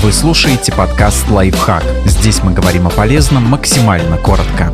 Вы слушаете подкаст «Лайфхак». Здесь мы говорим о полезном максимально коротко.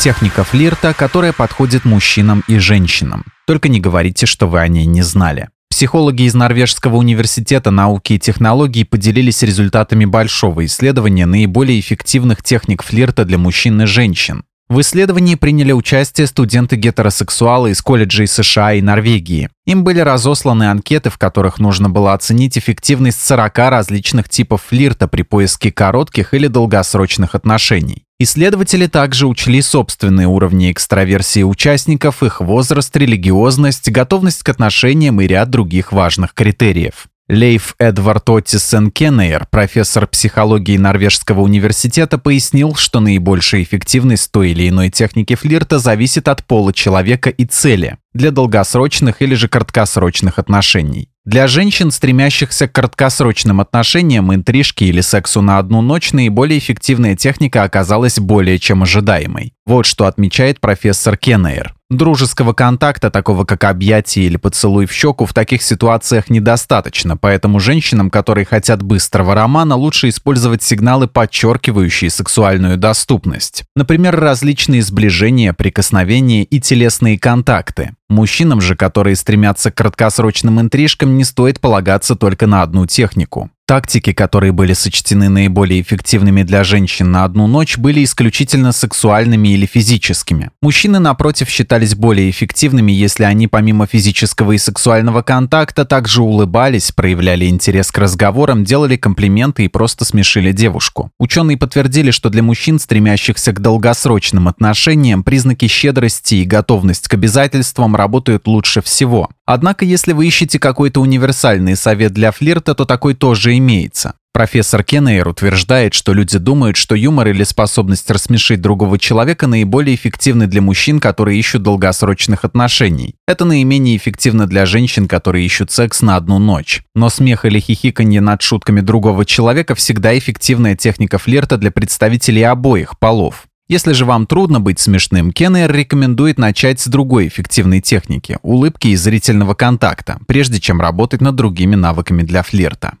Техника флирта, которая подходит мужчинам и женщинам. Только не говорите, что вы о ней не знали. Психологи из Норвежского университета науки и технологий поделились результатами большого исследования наиболее эффективных техник флирта для мужчин и женщин. В исследовании приняли участие студенты-гетеросексуалы из колледжей США и Норвегии. Им были разосланы анкеты, в которых нужно было оценить эффективность 40 различных типов флирта при поиске коротких или долгосрочных отношений. Исследователи также учли собственные уровни экстраверсии участников, их возраст, религиозность, готовность к отношениям и ряд других важных критериев. Лейф Эдвард Оттисен Кеннейр, профессор психологии Норвежского университета, пояснил, что наибольшая эффективность той или иной техники флирта зависит от пола человека и цели для долгосрочных или же краткосрочных отношений. Для женщин, стремящихся к краткосрочным отношениям, интрижке или сексу на одну ночь, наиболее эффективная техника оказалась более чем ожидаемой. Вот что отмечает профессор Кеннейр. Дружеского контакта, такого как объятие или поцелуй в щеку, в таких ситуациях недостаточно, поэтому женщинам, которые хотят быстрого романа, лучше использовать сигналы, подчеркивающие сексуальную доступность. Например, различные сближения, прикосновения и телесные контакты. Мужчинам же, которые стремятся к краткосрочным интрижкам, не стоит полагаться только на одну технику. Тактики, которые были сочтены наиболее эффективными для женщин на одну ночь, были исключительно сексуальными или физическими. Мужчины, напротив, считались более эффективными, если они помимо физического и сексуального контакта также улыбались, проявляли интерес к разговорам, делали комплименты и просто смешили девушку. Ученые подтвердили, что для мужчин, стремящихся к долгосрочным отношениям, признаки щедрости и готовность к обязательствам работают лучше всего. Однако, если вы ищете какой-то универсальный совет для флирта, то такой тоже имеется. Профессор Кеннейр утверждает, что люди думают, что юмор или способность рассмешить другого человека наиболее эффективны для мужчин, которые ищут долгосрочных отношений. Это наименее эффективно для женщин, которые ищут секс на одну ночь. Но смех или хихиканье над шутками другого человека всегда эффективная техника флирта для представителей обоих полов. Если же вам трудно быть смешным, Кеннер рекомендует начать с другой эффективной техники – улыбки и зрительного контакта, прежде чем работать над другими навыками для флирта.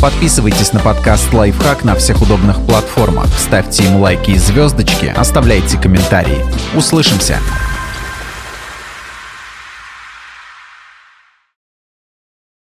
Подписывайтесь на подкаст «Лайфхак» на всех удобных платформах, ставьте ему лайки и звездочки, оставляйте комментарии. Услышимся!